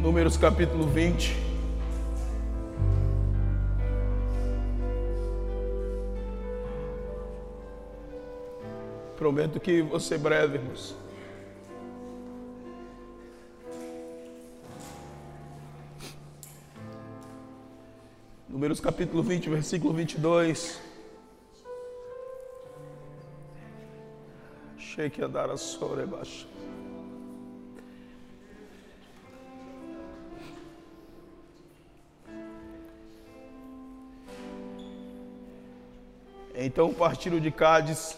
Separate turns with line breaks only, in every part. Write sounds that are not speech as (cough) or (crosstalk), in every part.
Números capítulo 20. Prometo que vou ser breve, irmãos. Números capítulo 20, versículo 22. Cheque a dar a sobre baixo. Então partiram de Cádiz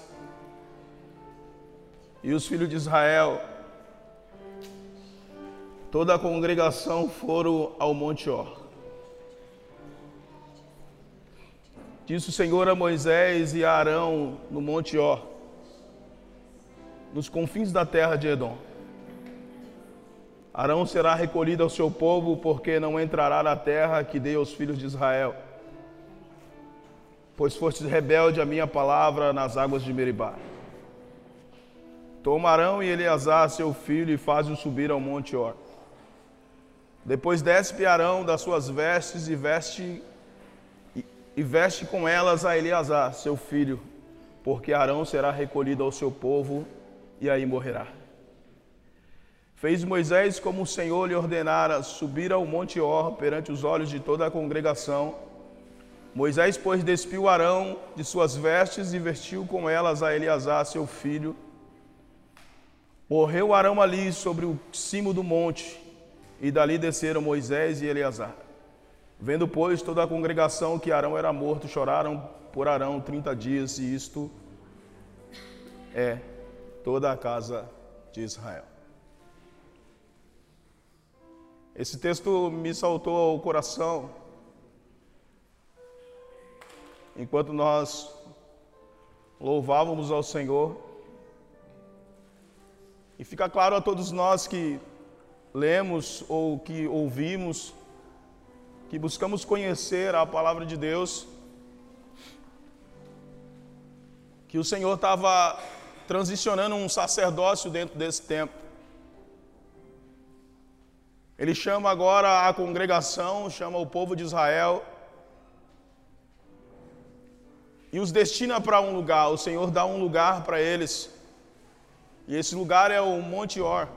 e os filhos de Israel, toda a congregação foram ao Monte Or. Disse o Senhor a Moisés e a Arão no Monte Or, nos confins da terra de Edom. Arão será recolhido ao seu povo, porque não entrará na terra que dei aos filhos de Israel pois foste rebelde à minha palavra nas águas de Meribá. Tomarão e Eleazar, seu filho, e faz-o subir ao monte Or. Depois desce Arão das suas vestes e veste e, e veste com elas a Eleazar, seu filho, porque Arão será recolhido ao seu povo e aí morrerá. Fez Moisés como o Senhor lhe ordenara, subir ao monte Or perante os olhos de toda a congregação Moisés, pois, despiu Arão de suas vestes e vestiu com elas a Eleazar, seu filho. Morreu Arão ali sobre o cimo do monte, e dali desceram Moisés e Eleazar. Vendo, pois, toda a congregação que Arão era morto, choraram por Arão trinta dias, e isto é toda a casa de Israel. Esse texto me saltou ao coração enquanto nós louvávamos ao Senhor. E fica claro a todos nós que lemos ou que ouvimos, que buscamos conhecer a palavra de Deus, que o Senhor estava transicionando um sacerdócio dentro desse tempo. Ele chama agora a congregação, chama o povo de Israel e os destina para um lugar. O Senhor dá um lugar para eles. E esse lugar é o Monte Or.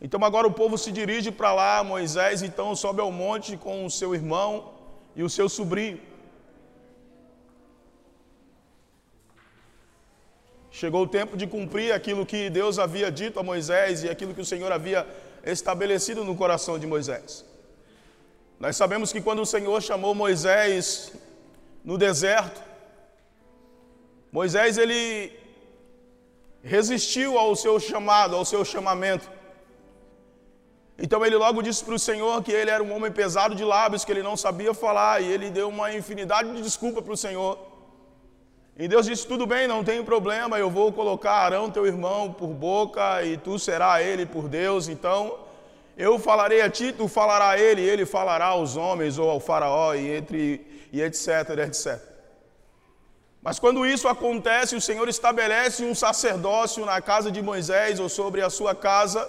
Então agora o povo se dirige para lá, Moisés então sobe ao monte com o seu irmão e o seu sobrinho. Chegou o tempo de cumprir aquilo que Deus havia dito a Moisés e aquilo que o Senhor havia estabelecido no coração de Moisés. Nós sabemos que quando o Senhor chamou Moisés no deserto, Moisés ele resistiu ao seu chamado, ao seu chamamento. Então ele logo disse para o Senhor que ele era um homem pesado de lábios, que ele não sabia falar, e ele deu uma infinidade de desculpas para o Senhor. E Deus disse: Tudo bem, não tem problema, eu vou colocar Arão, teu irmão, por boca, e tu será ele por Deus. Então eu falarei a ti, tu falará a ele, e ele falará aos homens ou ao Faraó, e entre e etc, etc. Mas quando isso acontece, o Senhor estabelece um sacerdócio na casa de Moisés ou sobre a sua casa,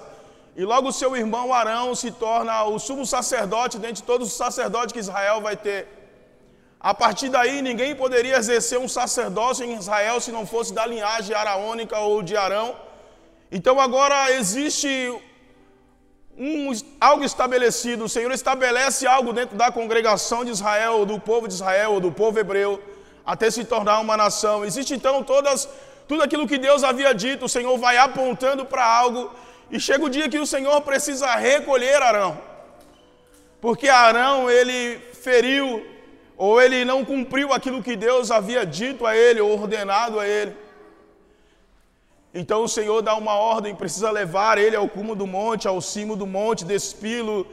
e logo seu irmão Arão se torna o sumo sacerdote dentre todos os sacerdotes que Israel vai ter. A partir daí, ninguém poderia exercer um sacerdócio em Israel se não fosse da linhagem araônica ou de Arão. Então agora existe um, algo estabelecido, o Senhor estabelece algo dentro da congregação de Israel, do povo de Israel, do povo hebreu, até se tornar uma nação. Existe então todas, tudo aquilo que Deus havia dito, o Senhor vai apontando para algo, e chega o dia que o Senhor precisa recolher Arão. Porque Arão, ele feriu, ou ele não cumpriu aquilo que Deus havia dito a ele, ou ordenado a ele. Então o Senhor dá uma ordem, precisa levar ele ao cume do monte, ao cimo do monte, despilo.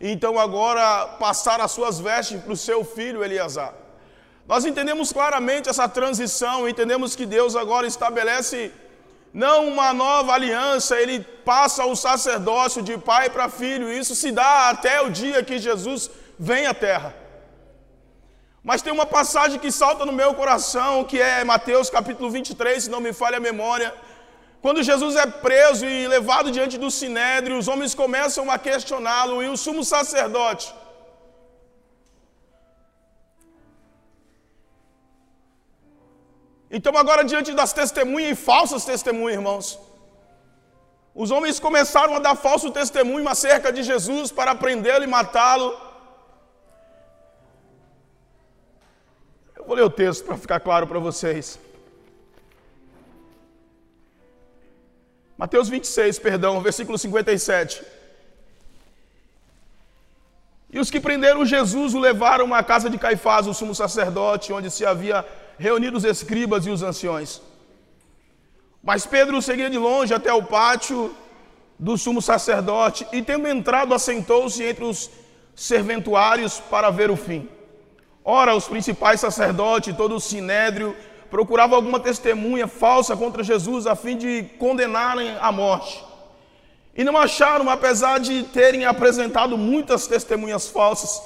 Então agora passar as suas vestes para o seu filho Eliasar. Nós entendemos claramente essa transição, entendemos que Deus agora estabelece não uma nova aliança, ele passa o sacerdócio de pai para filho, e isso se dá até o dia que Jesus vem à terra. Mas tem uma passagem que salta no meu coração, que é Mateus capítulo 23, se não me falha a memória, Quando Jesus é preso e levado diante do sinédrio, os homens começam a questioná-lo e o sumo sacerdote. Então, agora, diante das testemunhas e falsas testemunhas, irmãos, os homens começaram a dar falso testemunho acerca de Jesus para prendê-lo e matá-lo. Eu vou ler o texto para ficar claro para vocês. Mateus 26, perdão, versículo 57. E os que prenderam Jesus o levaram à casa de Caifás, o sumo sacerdote, onde se havia reunido os escribas e os anciões. Mas Pedro seguia de longe até o pátio do sumo sacerdote e, tendo entrado, assentou-se entre os serventuários para ver o fim. Ora, os principais sacerdotes, todo o sinédrio, procuravam alguma testemunha falsa contra Jesus a fim de condenarem à morte. E não acharam, apesar de terem apresentado muitas testemunhas falsas,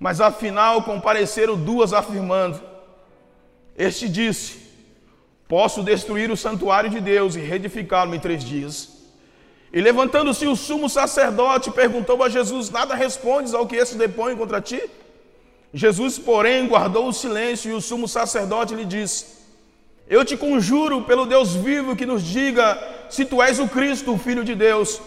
mas afinal compareceram duas afirmando: Este disse Posso destruir o santuário de Deus e reedificá-lo em três dias. E levantando-se o sumo sacerdote, perguntou a Jesus: Nada respondes ao que esse depõe contra ti? Jesus, porém, guardou o silêncio e o sumo sacerdote lhe disse: Eu te conjuro pelo Deus vivo que nos diga se tu és o Cristo, o Filho de Deus.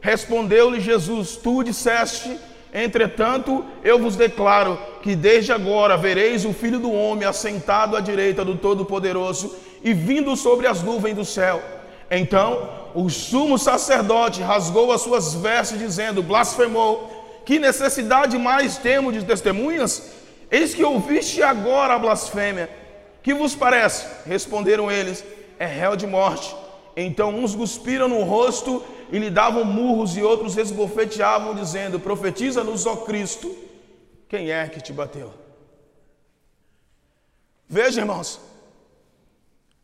Respondeu-lhe Jesus: Tu disseste. Entretanto, eu vos declaro que desde agora vereis o Filho do Homem assentado à direita do Todo-Poderoso e vindo sobre as nuvens do céu. Então o sumo sacerdote rasgou as suas vestes, dizendo: Blasfemou, que necessidade mais temos de testemunhas? Eis que ouviste agora a blasfêmia. Que vos parece? Responderam eles: É réu de morte. Então uns cuspiram no rosto e lhe davam murros, e outros esbofeteavam, dizendo: Profetiza-nos, ó Cristo, quem é que te bateu? Veja, irmãos,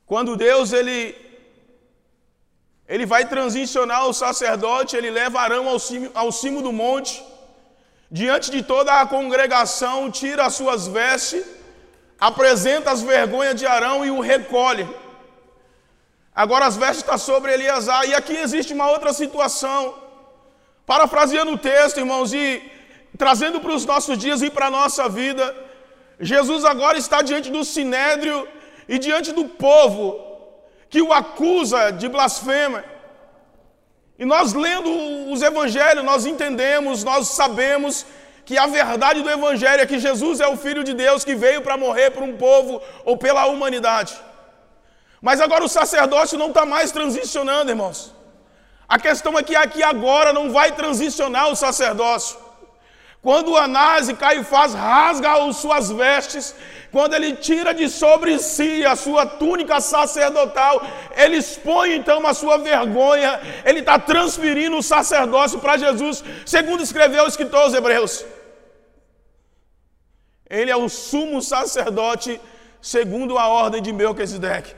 quando Deus ele ele vai transicionar o sacerdote, ele leva Arão ao cimo, ao cimo do monte, diante de toda a congregação, tira as suas vestes, apresenta as vergonhas de Arão e o recolhe. Agora as vestes estão sobre Eliasar. E aqui existe uma outra situação. Parafraseando o texto, irmãos, e trazendo para os nossos dias e para a nossa vida, Jesus agora está diante do sinédrio e diante do povo que o acusa de blasfêmia. E nós lendo os evangelhos, nós entendemos, nós sabemos que a verdade do evangelho é que Jesus é o filho de Deus que veio para morrer por um povo ou pela humanidade. Mas agora o sacerdócio não está mais transicionando, irmãos. A questão é que aqui agora não vai transicionar o sacerdócio. Quando Anás e Caifás rasgam as suas vestes, quando ele tira de sobre si a sua túnica sacerdotal, ele expõe então a sua vergonha, ele está transferindo o sacerdócio para Jesus, segundo escreveu o escritor aos Hebreus. Ele é o sumo sacerdote, segundo a ordem de Melquisedeque.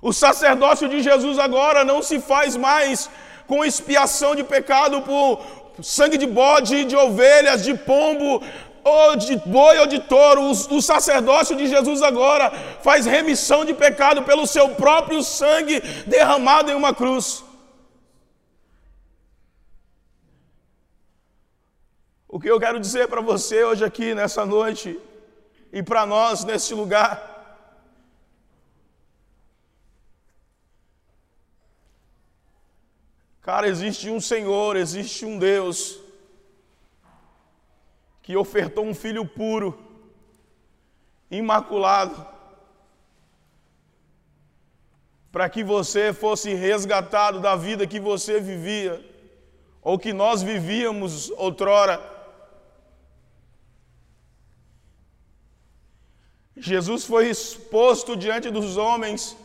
O sacerdócio de Jesus agora não se faz mais com expiação de pecado por sangue de bode, de ovelhas, de pombo, ou de boi ou de touro. O, sacerdócio de Jesus agora faz remissão de pecado pelo seu próprio sangue derramado em uma cruz. O que eu quero dizer para você hoje aqui nessa noite e para nós neste lugar Cara, existe um Senhor, existe um Deus que ofertou um filho puro, imaculado, para que você fosse resgatado da vida que você vivia, ou que nós vivíamos outrora. Jesus foi exposto diante dos homens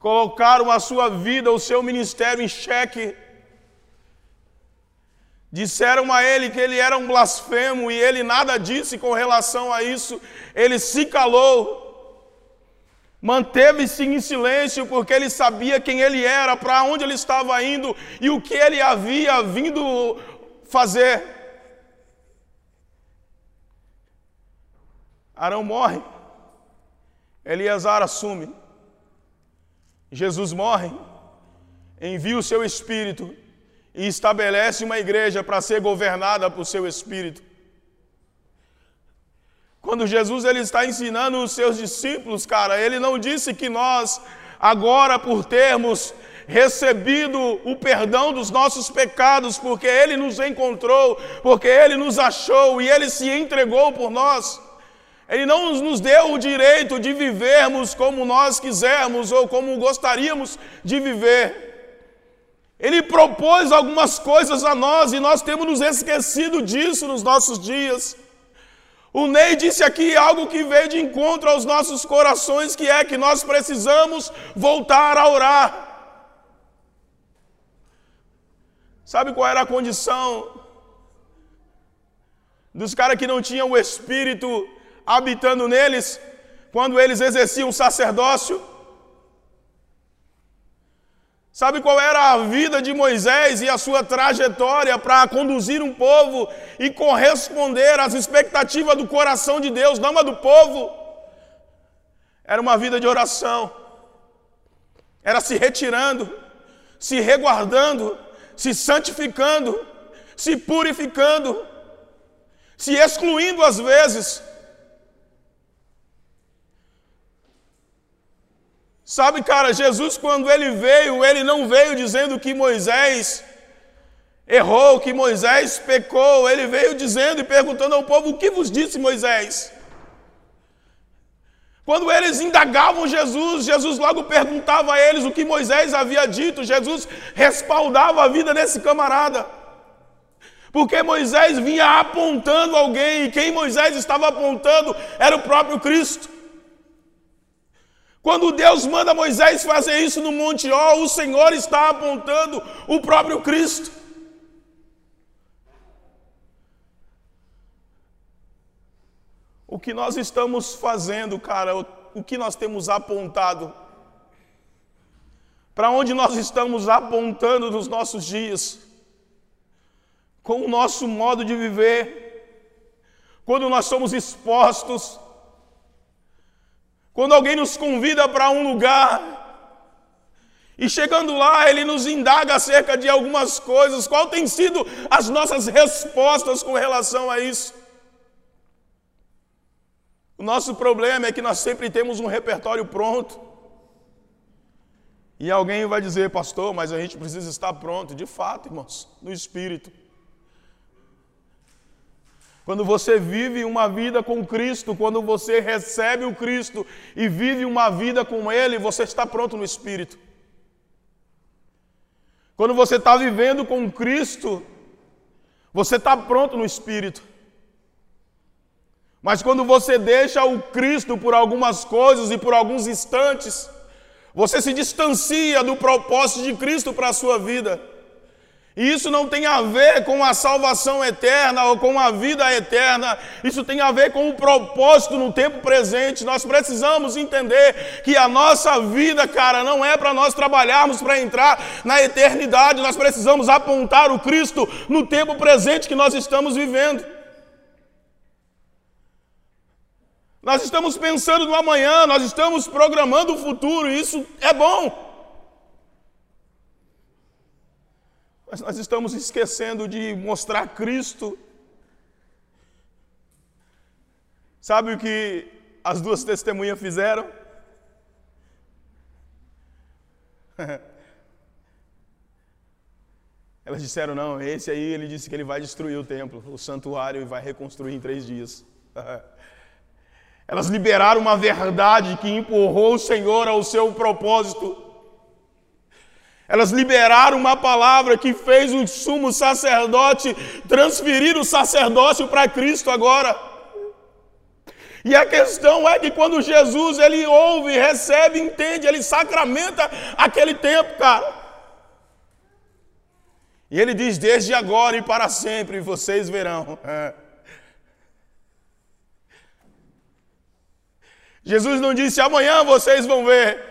colocaram a sua vida, o seu ministério em xeque. Disseram a ele que ele era um blasfemo e ele nada disse com relação a isso. Ele se calou. Manteve-se em silêncio porque ele sabia quem ele era, para onde ele estava indo e o que ele havia vindo fazer. Arão morre. Eleazar assume. Jesus morre, envia o seu espírito e estabelece uma igreja para ser governada por seu espírito. Quando Jesus ele está ensinando os seus discípulos, cara, ele não disse que nós agora por termos recebido o perdão dos nossos pecados, porque ele nos encontrou, porque ele nos achou e ele se entregou por nós. Ele não nos deu o direito de vivermos como nós quisermos ou como gostaríamos de viver. Ele propôs algumas coisas a nós e nós temos nos esquecido disso nos nossos dias. O Ney disse aqui algo que veio de encontro aos nossos corações, que é que nós precisamos voltar a orar. Sabe qual era a condição dos caras que não tinham o Espírito habitando neles, quando eles exerciam o sacerdócio? Sabe qual era a vida de Moisés e a sua trajetória para conduzir um povo e corresponder às expectativas do coração de Deus, não a do povo? Era uma vida de oração, era se retirando, se reguardando, se santificando, se purificando, se excluindo às vezes, Sabe, cara, Jesus, quando ele veio, ele não veio dizendo que Moisés errou, que Moisés pecou. Ele veio dizendo e perguntando ao povo: O que vos disse Moisés? Quando eles indagavam Jesus, Jesus logo perguntava a eles o que Moisés havia dito. Jesus respaldava a vida desse camarada. Porque Moisés vinha apontando alguém, e quem Moisés estava apontando era o próprio Cristo. Quando Deus manda Moisés fazer isso no Monte Ó, o Senhor está apontando o próprio Cristo. O que nós estamos fazendo, cara, o que nós temos apontado, para onde nós estamos apontando nos nossos dias, com o nosso modo de viver, quando nós somos expostos quando alguém nos convida para um lugar e chegando lá, ele nos indaga acerca de algumas coisas, qual tem sido as nossas respostas com relação a isso? O nosso problema é que nós sempre temos um repertório pronto. E alguém vai dizer, pastor, mas a gente precisa estar pronto. De fato, irmãos, no espírito. Quando você vive uma vida com Cristo, quando você recebe o Cristo e vive uma vida com Ele, você está pronto no Espírito. Quando você está vivendo com Cristo, você está pronto no Espírito. Mas quando você deixa o Cristo por algumas coisas e por alguns instantes, você se distancia do propósito de Cristo para a sua vida. E isso não tem a ver com a salvação eterna ou com a vida eterna, isso tem a ver com o propósito no tempo presente. Nós precisamos entender que a nossa vida, cara, não é para nós trabalharmos para entrar na eternidade, nós precisamos apontar o Cristo no tempo presente que nós estamos vivendo. Nós estamos pensando no amanhã, nós estamos programando o futuro, e isso é bom. Mas nós estamos esquecendo de mostrar Cristo. Sabe o que as duas testemunhas fizeram? (laughs) Elas disseram: não, esse aí ele disse que ele vai destruir o templo, o santuário, e vai reconstruir em três dias. (laughs) Elas liberaram uma verdade que empurrou o Senhor ao seu propósito. Elas liberaram uma palavra que fez o sumo sacerdote transferir o sacerdócio para Cristo agora. E a questão é que quando Jesus ele ouve, recebe, entende, ele sacramenta aquele tempo, cara. E ele diz: desde agora e para sempre vocês verão. É. (laughs) Jesus não disse amanhã vocês vão ver.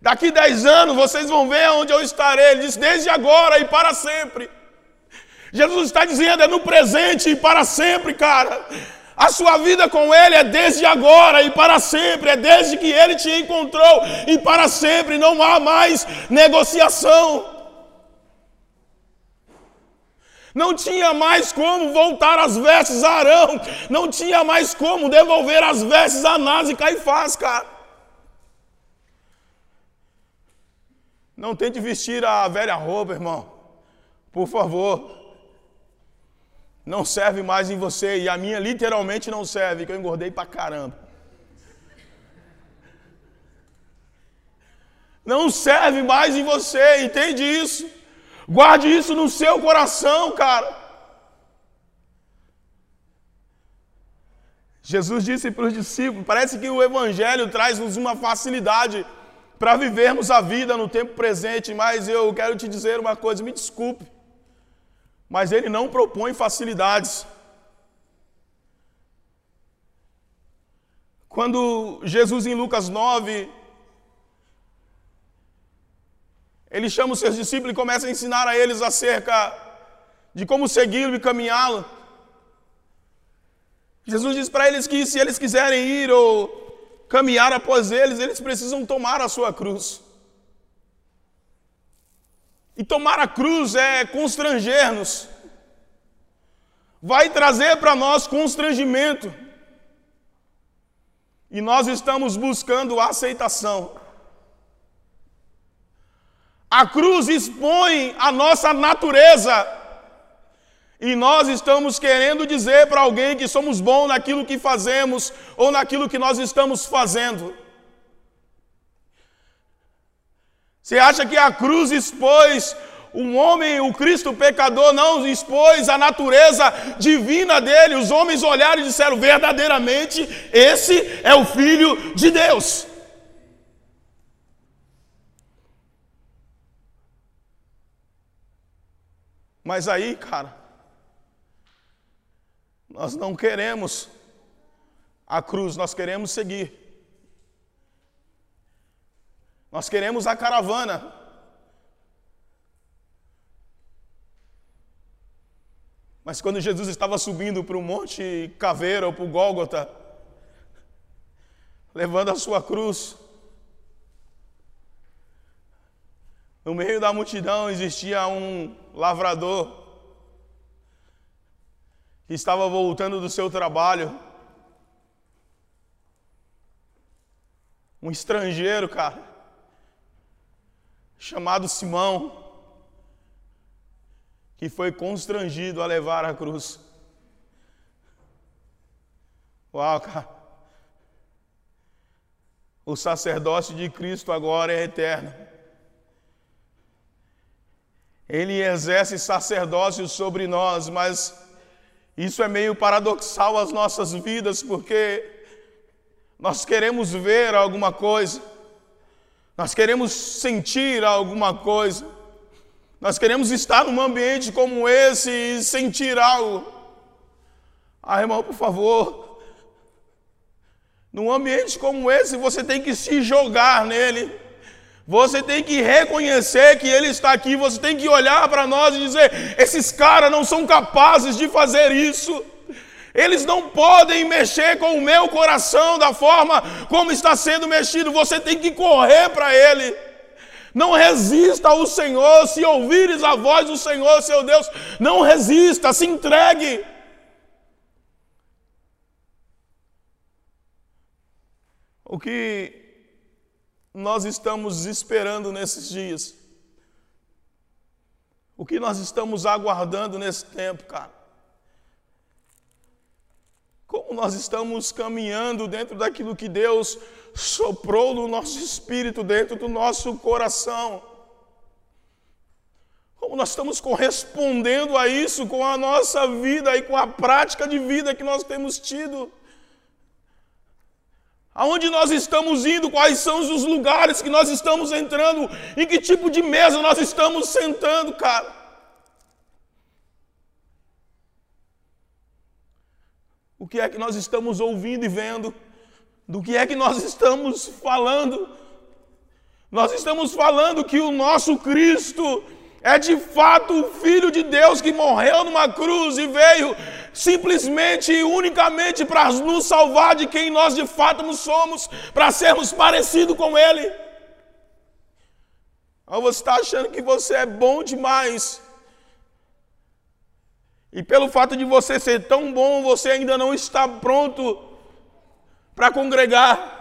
Daqui dez anos vocês vão ver onde eu estarei. Ele disse, desde agora e para sempre. Jesus está dizendo, é no presente e para sempre, cara. A sua vida com Ele é desde agora e para sempre, é desde que Ele te encontrou e para sempre, não há mais negociação. Não tinha mais como voltar as vestes a Arão, não tinha mais como devolver as vestes a Anás e Caifás, cara. Não tente vestir a velha roupa, irmão, por favor não serve mais em você. E a minha literalmente não serve, que eu engordei pra caramba. Não serve mais em você, entende isso? Guarde isso no seu coração, cara. Jesus disse para os discípulos: parece que o Evangelho traz-nos uma facilidade para vivermos a vida no tempo presente, mas eu quero te dizer uma coisa, me desculpe mas ele não propõe facilidades. Quando Jesus em Lucas 9, ele chama os seus discípulos e começa a ensinar a eles acerca de como segui-lo e caminhá-lo. Jesus diz para eles que se eles quiserem ir ou caminhar após eles, eles precisam tomar a sua cruz. E tomar a cruz é constranger-nos, vai trazer para nós constrangimento. E nós estamos buscando aceitação. A cruz expõe a nossa natureza. E nós estamos querendo dizer para alguém que somos bons naquilo que fazemos ou naquilo que nós estamos fazendo. Você acha que a cruz expôs um homem, o Cristo pecador, não expôs a natureza divina dele? Os homens olharam e disseram: verdadeiramente, esse é o Filho de Deus. Mas aí, cara, nós não queremos a cruz, nós queremos seguir. Nós queremos a caravana. Mas quando Jesus estava subindo para o Monte Caveira ou para o Gólgota, levando a sua cruz, no meio da multidão existia um lavrador que estava voltando do seu trabalho. Um estrangeiro, cara chamado Simão, que foi constrangido a levar a cruz. Uau, cara. O sacerdócio de Cristo agora é eterno. Ele exerce sacerdócio sobre nós, mas isso é meio paradoxal às nossas vidas, porque nós queremos ver alguma coisa nós queremos sentir alguma coisa. Nós queremos estar num ambiente como esse e sentir algo. Ah, irmão, por favor. Num ambiente como esse, você tem que se jogar nele. Você tem que reconhecer que Ele está aqui. Você tem que olhar para nós e dizer: esses caras não são capazes de fazer isso. Eles não podem mexer com o meu coração da forma como está sendo mexido. Você tem que correr para Ele. Não resista ao Senhor. Se ouvires a voz do Senhor, seu Deus, não resista, se entregue. O que nós estamos esperando nesses dias? O que nós estamos aguardando nesse tempo, cara? Como nós estamos caminhando dentro daquilo que Deus soprou no nosso espírito, dentro do nosso coração. Como nós estamos correspondendo a isso com a nossa vida e com a prática de vida que nós temos tido. Aonde nós estamos indo, quais são os lugares que nós estamos entrando, em que tipo de mesa nós estamos sentando, cara. O que é que nós estamos ouvindo e vendo? Do que é que nós estamos falando? Nós estamos falando que o nosso Cristo é de fato o Filho de Deus que morreu numa cruz e veio simplesmente e unicamente para nos salvar de quem nós de fato não somos, para sermos parecidos com Ele. Ou você está achando que você é bom demais. E pelo fato de você ser tão bom, você ainda não está pronto para congregar.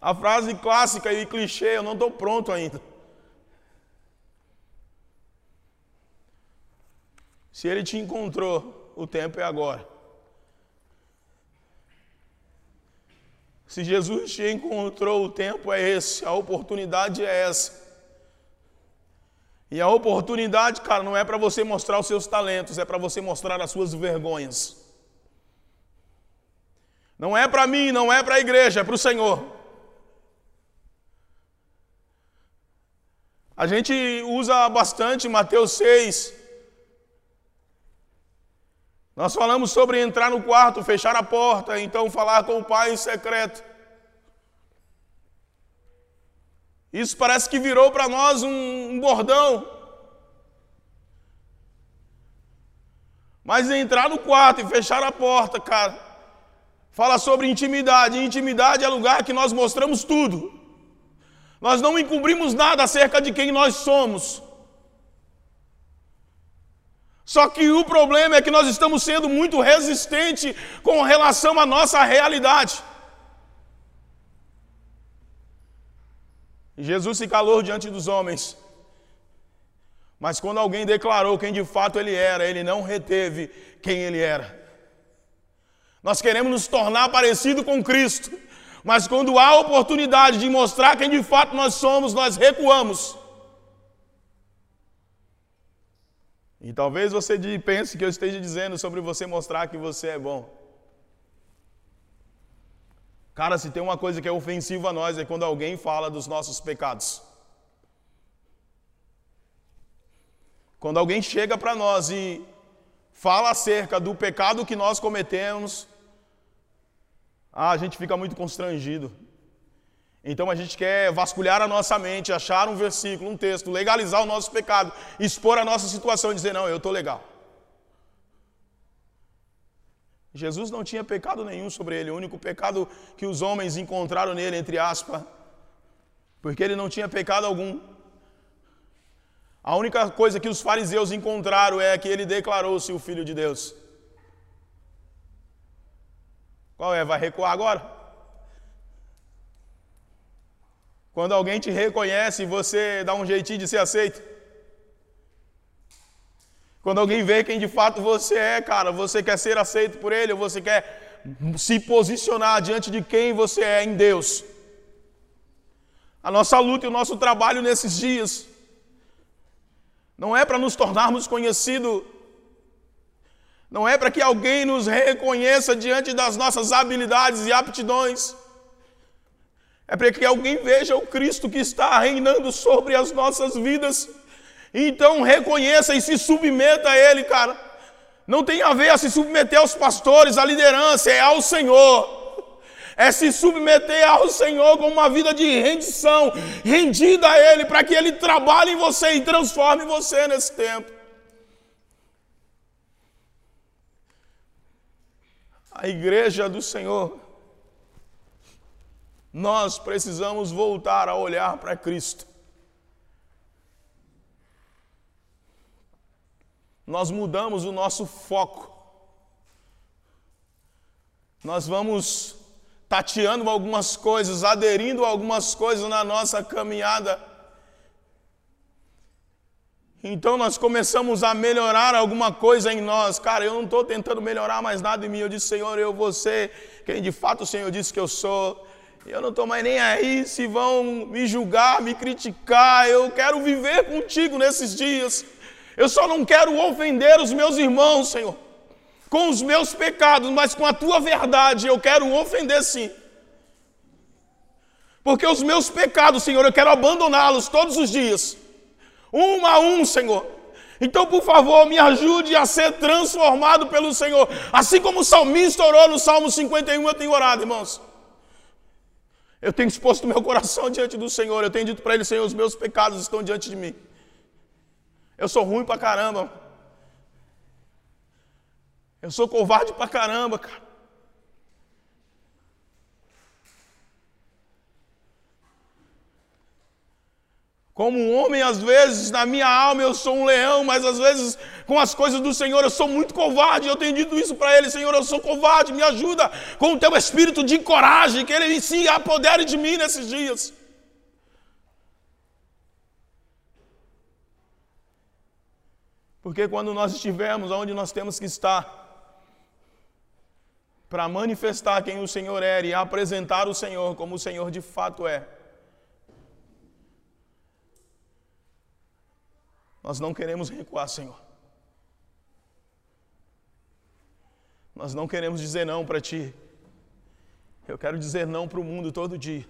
A frase clássica e clichê, eu não estou pronto ainda. Se ele te encontrou, o tempo é agora. Se Jesus te encontrou, o tempo é esse, a oportunidade é essa. E a oportunidade, cara, não é para você mostrar os seus talentos, é para você mostrar as suas vergonhas. Não é para mim, não é para a igreja, é para o Senhor. A gente usa bastante Mateus 6, nós falamos sobre entrar no quarto, fechar a porta, então falar com o Pai em secreto. Isso parece que virou para nós um, bordão. Mas entrar no quarto e fechar a porta, cara, fala sobre intimidade. Intimidade é lugar que nós mostramos tudo. Nós não encobrimos nada acerca de quem nós somos. Só que o problema é que nós estamos sendo muito resistentes com relação à nossa realidade. Jesus se calou diante dos homens. Mas quando alguém declarou quem de fato ele era, ele não reteve quem ele era. Nós queremos nos tornar parecido com Cristo, mas quando há oportunidade de mostrar quem de fato nós somos, nós recuamos. E talvez você pense que eu esteja dizendo sobre você mostrar que você é bom. Cara, se tem uma coisa que é ofensiva a nós é quando alguém fala dos nossos pecados. Quando alguém chega para nós e fala acerca do pecado que nós cometemos, ah, a gente fica muito constrangido. Então a gente quer vasculhar a nossa mente, achar um versículo, um texto, legalizar o nosso pecado, expor a nossa situação e dizer: não, eu estou legal. Jesus não tinha pecado nenhum sobre ele, o único pecado que os homens encontraram nele, entre aspas, porque ele não tinha pecado algum. A única coisa que os fariseus encontraram é que ele declarou-se o Filho de Deus. Qual é? Vai recuar agora? Quando alguém te reconhece, você dá um jeitinho de ser aceito. Quando alguém vê quem de fato você é, cara, você quer ser aceito por ele, ou você quer se posicionar diante de quem você é em Deus. A nossa luta e o nosso trabalho nesses dias não é para nos tornarmos conhecidos, não é para que alguém nos reconheça diante das nossas habilidades e aptidões. É para que alguém veja o Cristo que está reinando sobre as nossas vidas. Então reconheça e se submeta a Ele, cara. Não tem a ver a se submeter aos pastores, à liderança, é ao Senhor. É se submeter ao Senhor com uma vida de rendição, rendida a Ele, para que Ele trabalhe em você e transforme você nesse tempo. A igreja do Senhor nós precisamos voltar a olhar para Cristo. Nós mudamos o nosso foco. Nós vamos tateando algumas coisas, aderindo algumas coisas na nossa caminhada. Então nós começamos a melhorar alguma coisa em nós. Cara, eu não estou tentando melhorar mais nada em mim. Eu disse, Senhor, eu vou ser quem de fato o Senhor disse que eu sou. Eu não estou mais nem aí se vão me julgar, me criticar. Eu quero viver contigo nesses dias. Eu só não quero ofender os meus irmãos, Senhor, com os meus pecados, mas com a tua verdade eu quero ofender sim. Porque os meus pecados, Senhor, eu quero abandoná-los todos os dias, um a um, Senhor. Então, por favor, me ajude a ser transformado pelo Senhor. Assim como o salmista orou no Salmo 51, eu tenho orado, irmãos. Eu tenho exposto meu coração diante do Senhor. Eu tenho dito para Ele, Senhor, os meus pecados estão diante de mim. Eu sou ruim pra caramba. Eu sou covarde pra caramba, cara. Como um homem, às vezes, na minha alma eu sou um leão, mas às vezes com as coisas do Senhor eu sou muito covarde. Eu tenho dito isso para ele: Senhor, eu sou covarde, me ajuda com o teu espírito de coragem, que ele si apodere de mim nesses dias. Porque quando nós estivermos onde nós temos que estar, para manifestar quem o Senhor é e apresentar o Senhor como o Senhor de fato é, Nós não queremos recuar, Senhor. Nós não queremos dizer não para Ti. Eu quero dizer não para o mundo todo dia.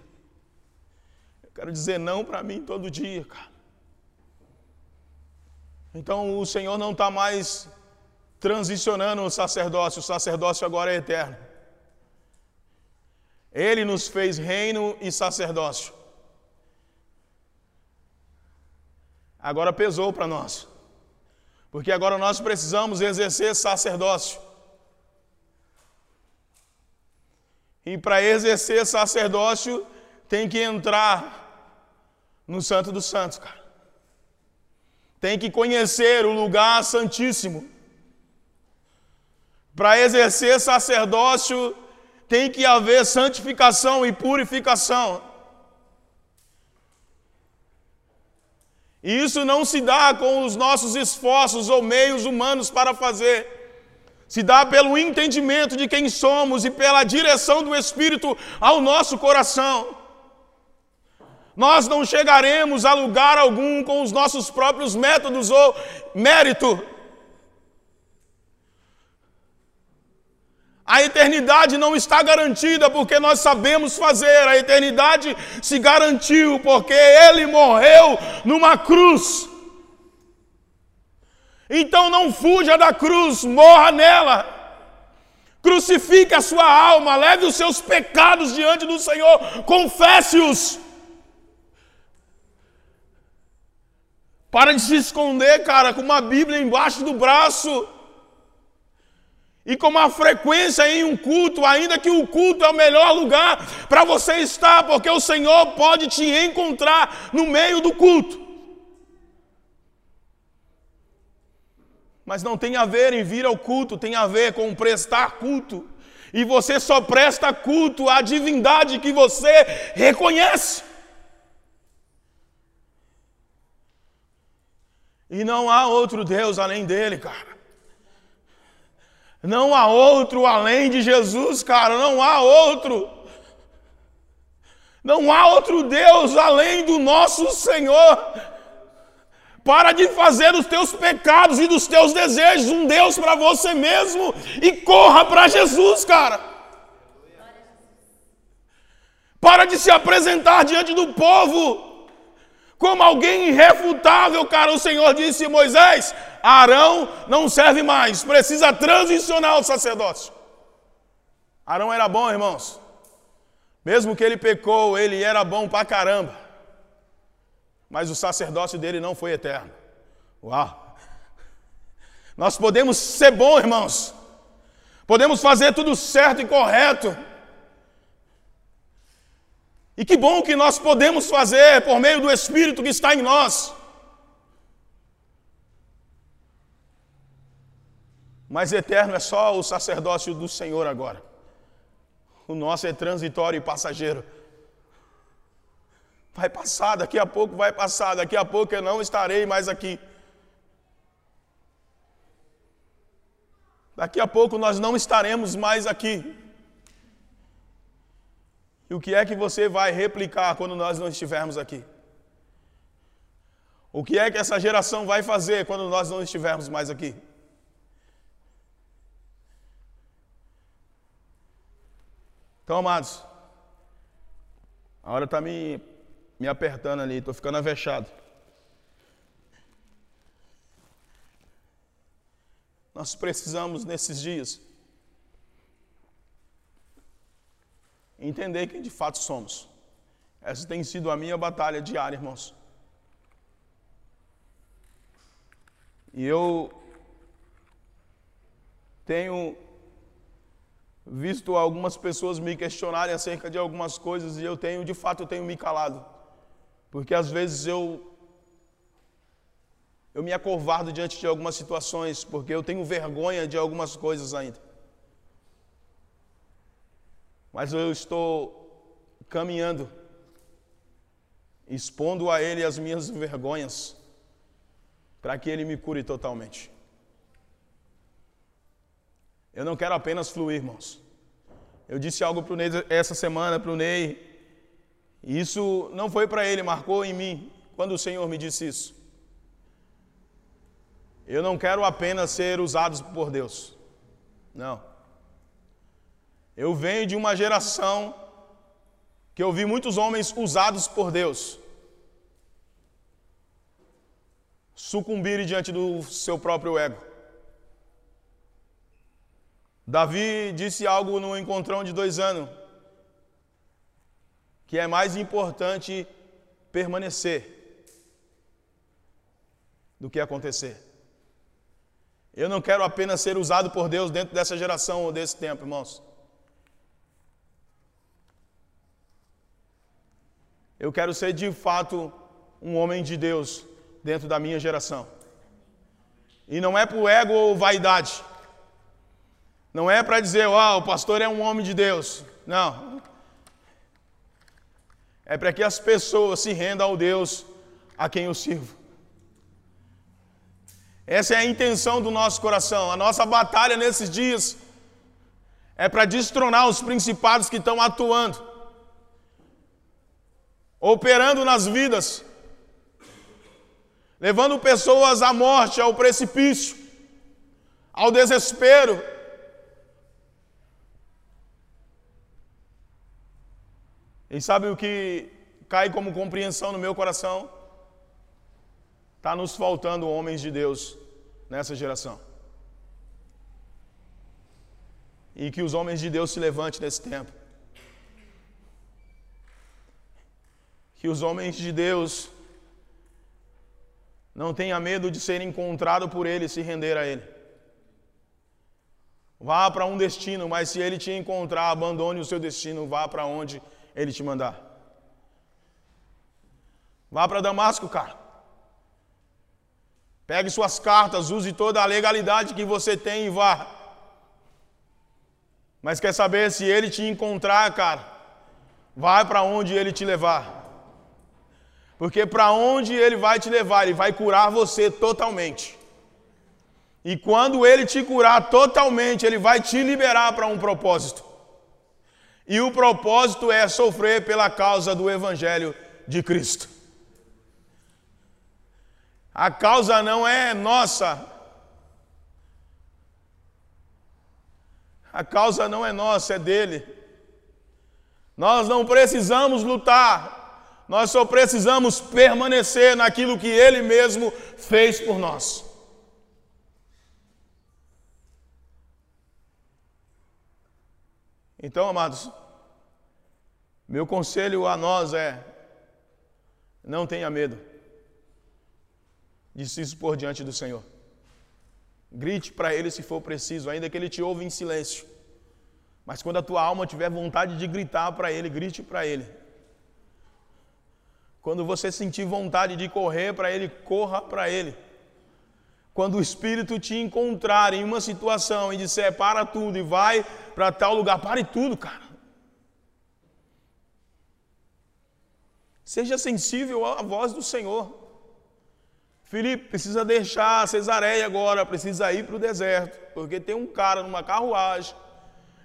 Eu quero dizer não para mim todo dia, cara. Então o Senhor não está mais transicionando o sacerdócio, o sacerdócio agora é eterno. Ele nos fez reino e sacerdócio. Agora pesou para nós. Porque agora nós precisamos exercer sacerdócio. E para exercer sacerdócio, tem que entrar no Santo dos Santos, cara. Tem que conhecer o lugar santíssimo. Para exercer sacerdócio, tem que haver santificação e purificação. E isso não se dá com os nossos esforços ou meios humanos para fazer. Se dá pelo entendimento de quem somos e pela direção do Espírito ao nosso coração. Nós não chegaremos a lugar algum com os nossos próprios métodos ou mérito. A eternidade não está garantida porque nós sabemos fazer, a eternidade se garantiu porque Ele morreu numa cruz. Então não fuja da cruz, morra nela. Crucifique a sua alma, leve os seus pecados diante do Senhor, confesse-os. Para de se esconder, cara, com uma Bíblia embaixo do braço. E com uma frequência em um culto, ainda que o culto é o melhor lugar para você estar, porque o Senhor pode te encontrar no meio do culto. Mas não tem a ver em vir ao culto, tem a ver com prestar culto. E você só presta culto à divindade que você reconhece. E não há outro Deus além dele, cara. Não há outro além de Jesus, cara, não há outro. Não há outro Deus além do nosso Senhor. Para de fazer os teus pecados e dos teus desejos um Deus para você mesmo e corra para Jesus, cara. Para de se apresentar diante do povo como alguém irrefutável, cara. O Senhor disse: Moisés, Arão não serve mais, precisa transicionar o sacerdócio. Arão era bom, irmãos. Mesmo que ele pecou, ele era bom pra caramba. Mas o sacerdócio dele não foi eterno. Uau! Nós podemos ser bons, irmãos. Podemos fazer tudo certo e correto. E que bom que nós podemos fazer por meio do Espírito que está em nós. Mas eterno é só o sacerdócio do Senhor agora. O nosso é transitório e passageiro. Vai passar, daqui a pouco vai passar, daqui a pouco eu não estarei mais aqui. Daqui a pouco nós não estaremos mais aqui. E o que é que você vai replicar quando nós não estivermos aqui? O que é que essa geração vai fazer quando nós não estivermos mais aqui? Então, amados, a hora está me, me apertando ali, estou ficando avexado. Nós precisamos, nesses dias, entender quem de fato somos. Essa tem sido a minha batalha diária, irmãos. E eu tenho visto algumas pessoas me questionarem acerca de algumas coisas e eu tenho, de fato, eu tenho me calado. Porque às vezes eu eu me acovardo diante de algumas situações, porque eu tenho vergonha de algumas coisas ainda. Mas eu estou caminhando, expondo a Ele as minhas vergonhas, para que Ele me cure totalmente. Eu não quero apenas fluir, irmãos. Eu disse algo para o Ney essa semana, para o Ney, e isso não foi para ele, marcou em mim, quando o Senhor me disse isso. Eu não quero apenas ser usado por Deus. Não. Eu venho de uma geração que eu vi muitos homens usados por Deus sucumbirem diante do seu próprio ego. Davi disse algo no encontrão de dois anos, que é mais importante permanecer do que acontecer. Eu não quero apenas ser usado por Deus dentro dessa geração ou desse tempo, irmãos. Eu quero ser de fato um homem de Deus dentro da minha geração. E não é por ego ou vaidade. Não é para dizer, uau, o pastor é um homem de Deus. Não. É para que as pessoas se rendam ao Deus a quem eu sirvo. Essa é a intenção do nosso coração. A nossa batalha nesses dias é para destronar os principados que estão atuando, operando nas vidas, levando pessoas à morte, ao precipício, ao desespero. E sabe o que cai como compreensão no meu coração? Está nos faltando homens de Deus nessa geração. E que os homens de Deus se levantem nesse tempo. Que os homens de Deus não tenham medo de ser encontrado por Ele se render a Ele. Vá para um destino, mas se Ele te encontrar, abandone o seu destino, vá para onde Ele te mandar. Vá para Damasco, cara. Pegue suas cartas, use toda a legalidade que você tem e vá. Mas quer saber se ele te encontrar, cara? Vai para onde ele te levar. Porque para onde ele vai te levar, ele vai curar você totalmente. E quando ele te curar totalmente, ele vai te liberar para um propósito. E o propósito é sofrer pela causa do Evangelho de Cristo. A causa não é nossa. A causa não é nossa, é dele. Nós não precisamos lutar, nós só precisamos permanecer naquilo que ele mesmo fez por nós. Então, amados, meu conselho a nós é: não tenha medo de se expor diante do Senhor. Grite para Ele se for preciso, ainda que Ele te ouve em silêncio. Mas quando a tua alma tiver vontade de gritar para Ele, grite para Ele. Quando você sentir vontade de correr para Ele, corra para Ele. Quando o Espírito te encontrar em uma situação e disser para tudo e vai para tal lugar, pare tudo, cara. Seja sensível à voz do Senhor. Felipe, precisa deixar Cesareia agora, precisa ir para o deserto, porque tem um cara numa carruagem,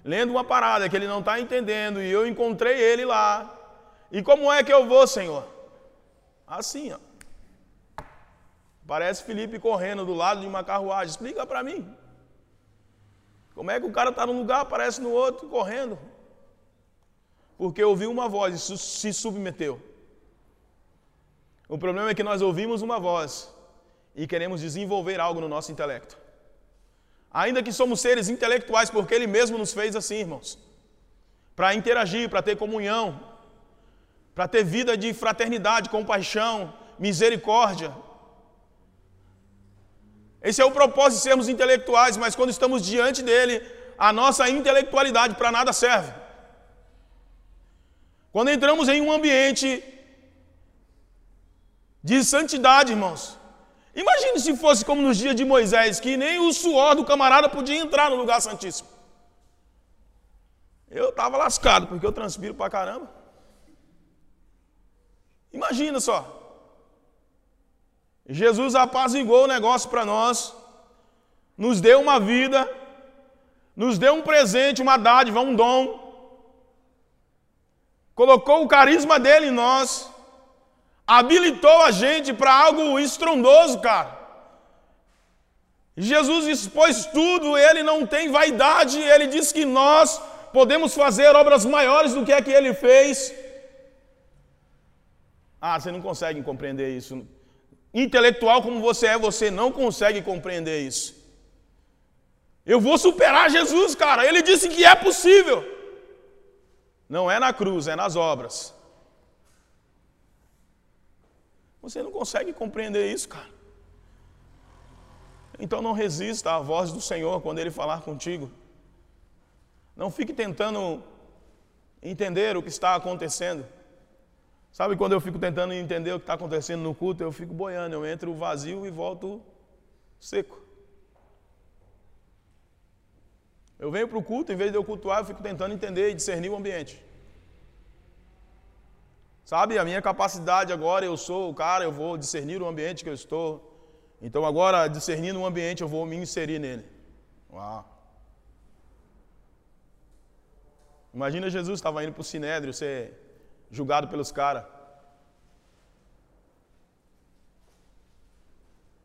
lendo uma parada que ele não está entendendo, e eu encontrei ele lá. E como é que eu vou, Senhor? Assim, ó. Parece Felipe correndo do lado de uma carruagem. Explica para mim. Como é que o cara está num lugar, aparece no outro, correndo? Porque ouviu uma voz e se submeteu. O problema é que nós ouvimos uma voz e queremos desenvolver algo no nosso intelecto. Ainda que somos seres intelectuais, porque Ele mesmo nos fez assim, irmãos, para interagir, para ter comunhão. Para ter vida de fraternidade, compaixão, misericórdia. Esse é o propósito de sermos intelectuais, mas quando estamos diante dele, a nossa intelectualidade para nada serve. Quando entramos em um ambiente de santidade, irmãos, imagine se fosse como nos dias de Moisés, que nem o suor do camarada podia entrar no lugar santíssimo. Eu estava lascado, porque eu transpiro pra caramba. Imagina só. Jesus apaziguou o negócio para nós, nos deu uma vida, nos deu um presente, uma dádiva, um dom, colocou o carisma dele em nós, habilitou a gente para algo estrondoso, cara. Jesus expôs tudo, ele não tem vaidade, ele diz que nós podemos fazer obras maiores do que é que ele fez. Ah, você não consegue compreender isso. Intelectual como você é, você não consegue compreender isso. Eu vou superar Jesus, cara. Ele disse que é possível. Não é na cruz, é nas obras. Você não consegue compreender isso, cara. Então não resista à voz do Senhor quando Ele falar contigo. Não fique tentando entender o que está acontecendo. Sabe quando eu fico tentando entender o que está acontecendo no culto, eu fico boiando, eu entro vazio e volto seco. Eu venho para o culto, em vez de eu cultuar, eu fico tentando entender e discernir o ambiente. Sabe, a minha capacidade agora, eu sou o cara, eu vou discernir o ambiente que eu estou. Então agora, discernindo o ambiente, eu vou me inserir nele. Uau. Imagina Jesus estava indo para o Sinédrio ser julgado pelos caras.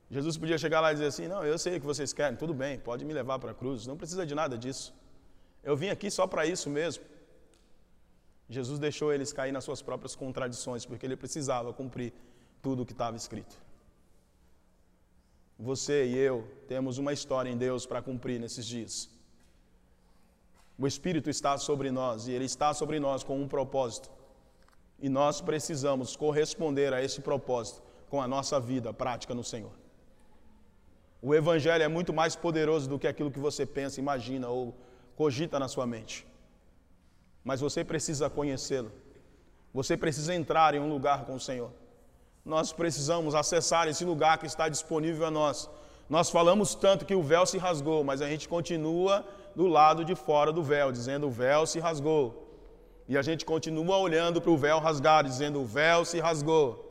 Jesus podia chegar lá e dizer assim: Não, eu sei o que vocês querem, tudo bem, pode me levar para a cruz, não precisa de nada disso. Eu vim aqui só para isso mesmo. Jesus deixou eles cair nas suas próprias contradições, porque ele precisava cumprir tudo o que estava escrito. Você e eu temos uma história em Deus para cumprir nesses dias. O Espírito está sobre nós e ele está sobre nós com um propósito. E nós precisamos corresponder a esse propósito com a nossa vida prática no Senhor. O Evangelho é muito mais poderoso do que aquilo que você pensa, imagina ou cogita na sua mente. Mas você precisa conhecê-lo. Você precisa entrar em um lugar com o Senhor. Nós precisamos acessar esse lugar que está disponível a nós. Nós falamos tanto que o véu se rasgou, mas a gente continua do lado de fora do véu, dizendo o véu se rasgou. E a gente continua olhando para o véu rasgado, dizendo: o véu se rasgou.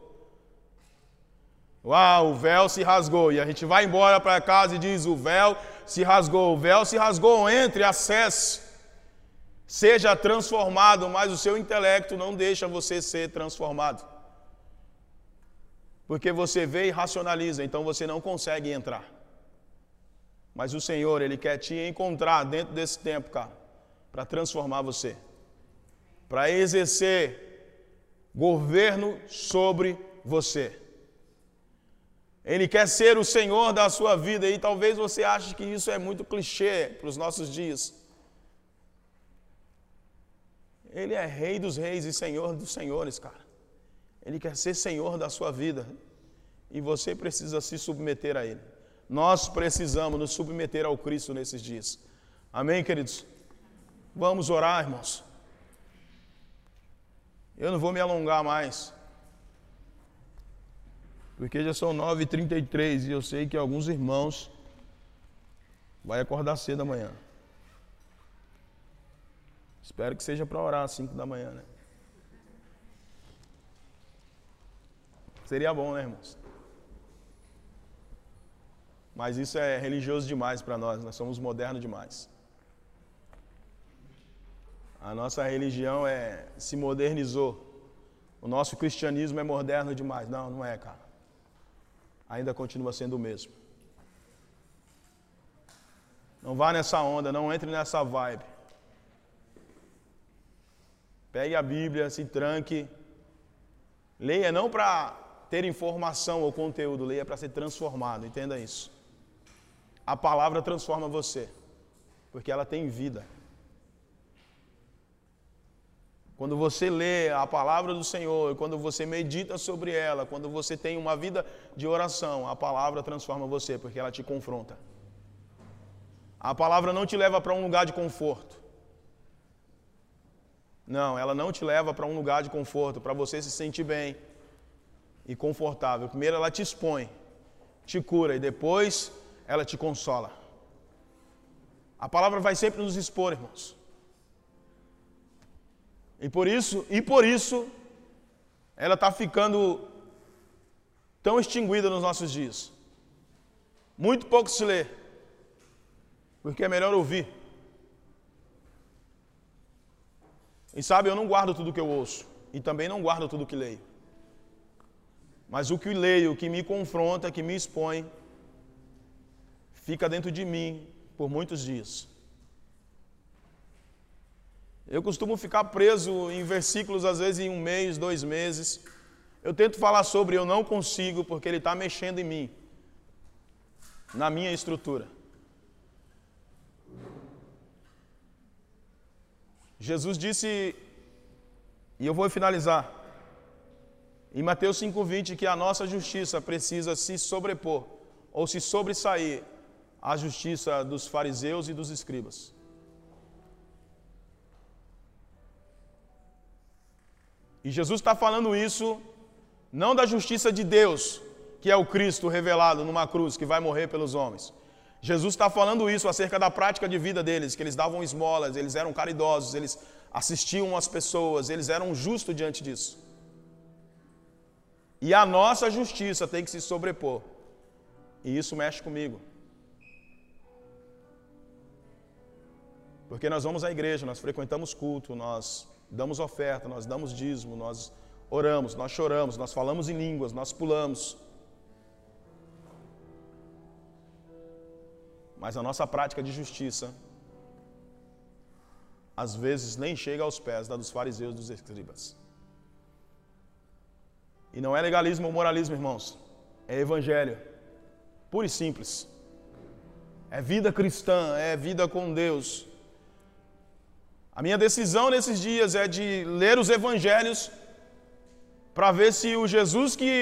Uau, o véu se rasgou. E a gente vai embora para casa e diz: o véu se rasgou. O véu se rasgou, entre, acesse. Seja transformado, mas o seu intelecto não deixa você ser transformado. Porque você vê e racionaliza, então você não consegue entrar. Mas o Senhor, Ele quer te encontrar dentro desse tempo, cara, para transformar você para exercer governo sobre você. Ele quer ser o Senhor da sua vida e talvez você ache que isso é muito clichê para os nossos dias. Ele é Rei dos Reis e Senhor dos Senhores, cara. Ele quer ser Senhor da sua vida e você precisa se submeter a Ele. Nós precisamos nos submeter ao Cristo nesses dias. Amém, queridos? Vamos orar, irmãos. Eu não vou me alongar mais. Porque já são 9h33 e eu sei que alguns irmãos vai acordar cedo amanhã. Espero que seja para orar às 5 da manhã, né? Seria bom, né, irmãos? Mas isso é religioso demais para nós, nós somos modernos demais. A nossa religião é se modernizou. O nosso cristianismo é moderno demais. Não, não é, cara. Ainda continua sendo o mesmo. Não vá nessa onda, não entre nessa vibe. Pegue a Bíblia, se tranque. Leia não para ter informação ou conteúdo, leia para ser transformado. Entenda isso. A palavra transforma você, porque ela tem vida. Quando você lê a palavra do Senhor, quando você medita sobre ela, quando você tem uma vida de oração, a palavra transforma você, porque ela te confronta. A palavra não te leva para um lugar de conforto. Não, ela não te leva para um lugar de conforto, para você se sentir bem e confortável. Primeiro ela te expõe, te cura e depois ela te consola. A palavra vai sempre nos expor, irmãos. E por isso, e por isso, ela está ficando tão extinguida nos nossos dias. Muito pouco se lê, porque é melhor ouvir. E sabe, eu não guardo tudo que eu ouço, e também não guardo tudo que leio. Mas o que leio, o que me confronta, que me expõe, fica dentro de mim por muitos dias. Eu costumo ficar preso em versículos, às vezes em um mês, dois meses. Eu tento falar sobre, eu não consigo, porque ele está mexendo em mim, na minha estrutura. Jesus disse, e eu vou finalizar, em Mateus 5,20, que a nossa justiça precisa se sobrepor, ou se sobressair, à justiça dos fariseus e dos escribas. E Jesus está falando isso não da justiça de Deus, que é o Cristo revelado numa cruz que vai morrer pelos homens. Jesus está falando isso acerca da prática de vida deles, que eles davam esmolas, eles eram caridosos, eles assistiam as pessoas, eles eram justos diante disso. E a nossa justiça tem que se sobrepor. E isso mexe comigo. Porque nós vamos à igreja, nós frequentamos culto, nós damos oferta, nós damos dízimo, nós oramos, nós choramos, nós falamos em línguas, nós pulamos. Mas a nossa prática de justiça, às vezes, nem chega aos pés da dos fariseus e dos escribas. E não é legalismo ou moralismo, irmãos. É evangelho. Puro e simples. É vida cristã, é vida com Deus. A minha decisão nesses dias é de ler os evangelhos para ver se o Jesus que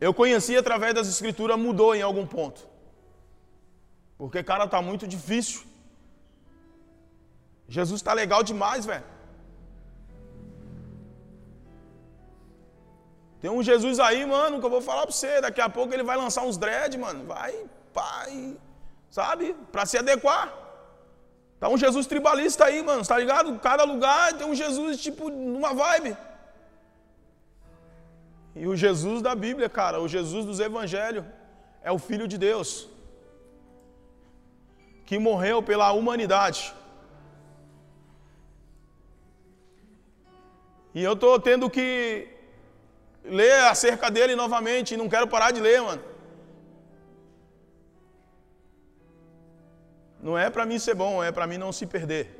eu conheci através das escrituras mudou em algum ponto. Porque, cara, tá muito difícil. Jesus está legal demais, velho. Tem um Jesus aí, mano, que eu vou falar para você. Daqui a pouco ele vai lançar uns dread, mano. Vai, pai, sabe? Para se adequar. Tá um Jesus tribalista aí, mano, tá ligado? Cada lugar tem um Jesus tipo numa vibe. E o Jesus da Bíblia, cara, o Jesus dos evangelhos, é o Filho de Deus, que morreu pela humanidade. E eu estou tendo que ler acerca dele novamente, e não quero parar de ler, mano. Não é para mim ser bom, é para mim não se perder.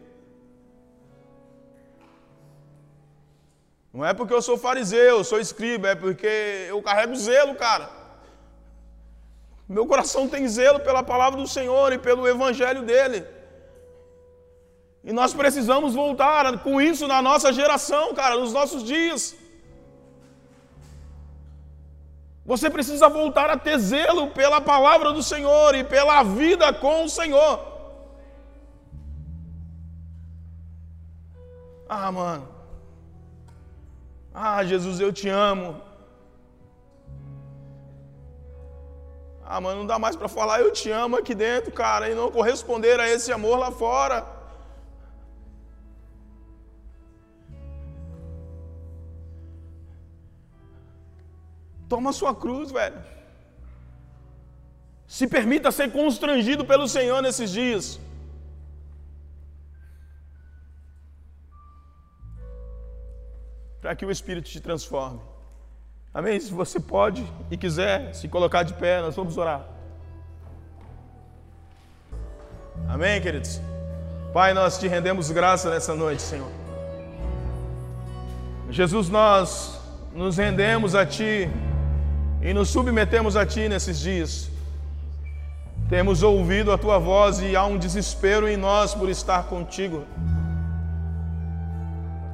Não é porque eu sou fariseu, sou escriba, é porque eu carrego zelo, cara. Meu coração tem zelo pela palavra do Senhor e pelo evangelho dele. E nós precisamos voltar com isso na nossa geração, cara, nos nossos dias. Você precisa voltar a ter zelo pela palavra do Senhor e pela vida com o Senhor. Ah, mano. Ah, Jesus, eu te amo. Ah, mano, não dá mais para falar eu te amo aqui dentro, cara, e não corresponder a esse amor lá fora. Toma sua cruz, velho. Se permita ser constrangido pelo Senhor nesses dias. Para que o Espírito te transforme. Amém? Se você pode e quiser se colocar de pé, nós vamos orar. Amém, queridos? Pai, nós te rendemos graça nessa noite, Senhor. Jesus, nós nos rendemos a Ti e nos submetemos a Ti nesses dias. Temos ouvido a Tua voz e há um desespero em nós por estar contigo.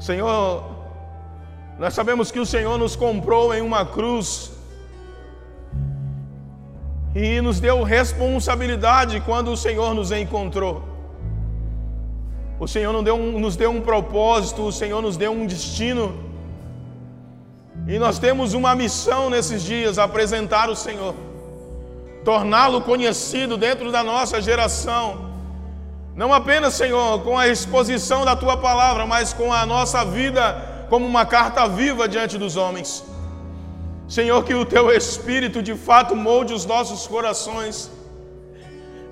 Senhor, nós sabemos que o Senhor nos comprou em uma cruz e nos deu responsabilidade quando o Senhor nos encontrou. O Senhor nos deu, um, nos deu um propósito, o Senhor nos deu um destino. E nós temos uma missão nesses dias: apresentar o Senhor, torná-lo conhecido dentro da nossa geração. Não apenas, Senhor, com a exposição da tua palavra, mas com a nossa vida como uma carta viva diante dos homens. Senhor, que o teu Espírito de fato molde os nossos corações,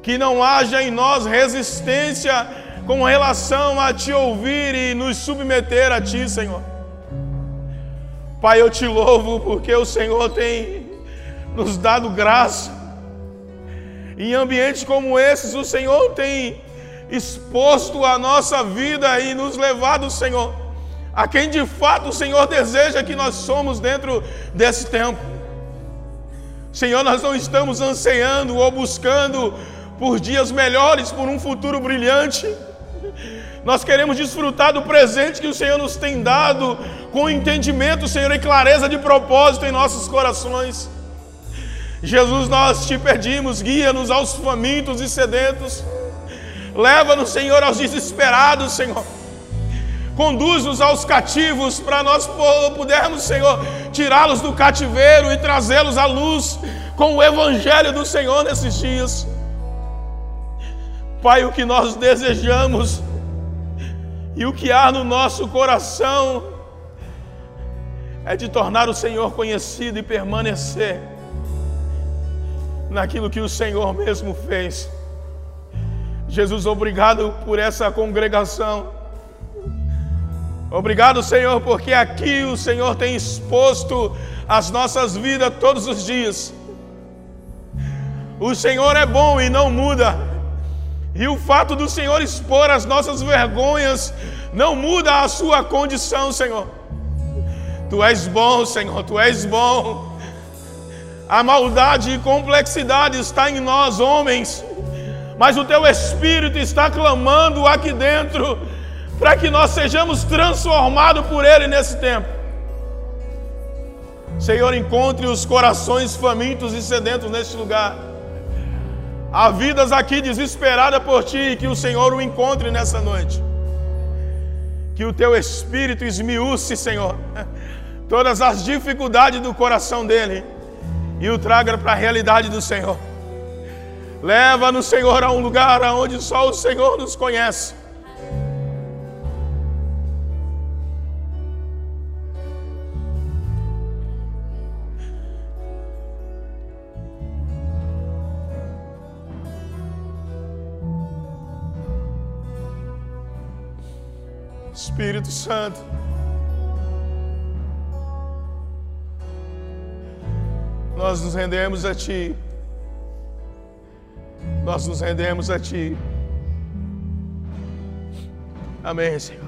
que não haja em nós resistência com relação a te ouvir e nos submeter a ti, Senhor. Pai, eu te louvo porque o Senhor tem nos dado graça. Em ambientes como esses, o Senhor tem exposto a nossa vida e nos levado, Senhor, a quem de fato o Senhor deseja que nós somos dentro desse tempo. Senhor, nós não estamos anseando ou buscando por dias melhores, por um futuro brilhante. Nós queremos desfrutar do presente que o Senhor nos tem dado, com entendimento, Senhor, e clareza de propósito em nossos corações. Jesus, nós te pedimos, guia-nos aos famintos e sedentos. Leva-nos, Senhor, aos desesperados, Senhor Conduz-nos aos cativos para nós pudermos, Senhor, tirá-los do cativeiro e trazê-los à luz com o Evangelho do Senhor nesses dias. Pai, o que nós desejamos e o que há no nosso coração é de tornar o Senhor conhecido e permanecer naquilo que o Senhor mesmo fez. Jesus, obrigado por essa congregação. Obrigado, Senhor, porque aqui o Senhor tem exposto as nossas vidas todos os dias. O Senhor é bom e não muda. E o fato do Senhor expor as nossas vergonhas não muda a sua condição, Senhor. Tu és bom, Senhor, tu és bom. A maldade e complexidade está em nós, homens, mas o teu espírito está clamando aqui dentro para que nós sejamos transformados por Ele nesse tempo. Senhor, encontre os corações famintos e sedentos neste lugar. Há vidas aqui desesperadas por Ti, que o Senhor o encontre nessa noite. Que o Teu Espírito esmiúce, Senhor, (laughs) todas as dificuldades do coração dele e o traga para a realidade do Senhor. Leva-nos, Senhor, a um lugar onde só o Senhor nos conhece Espírito Santo. Nós nos rendemos a Ti. Nós nos rendemos a Ti. Amém, Senhor.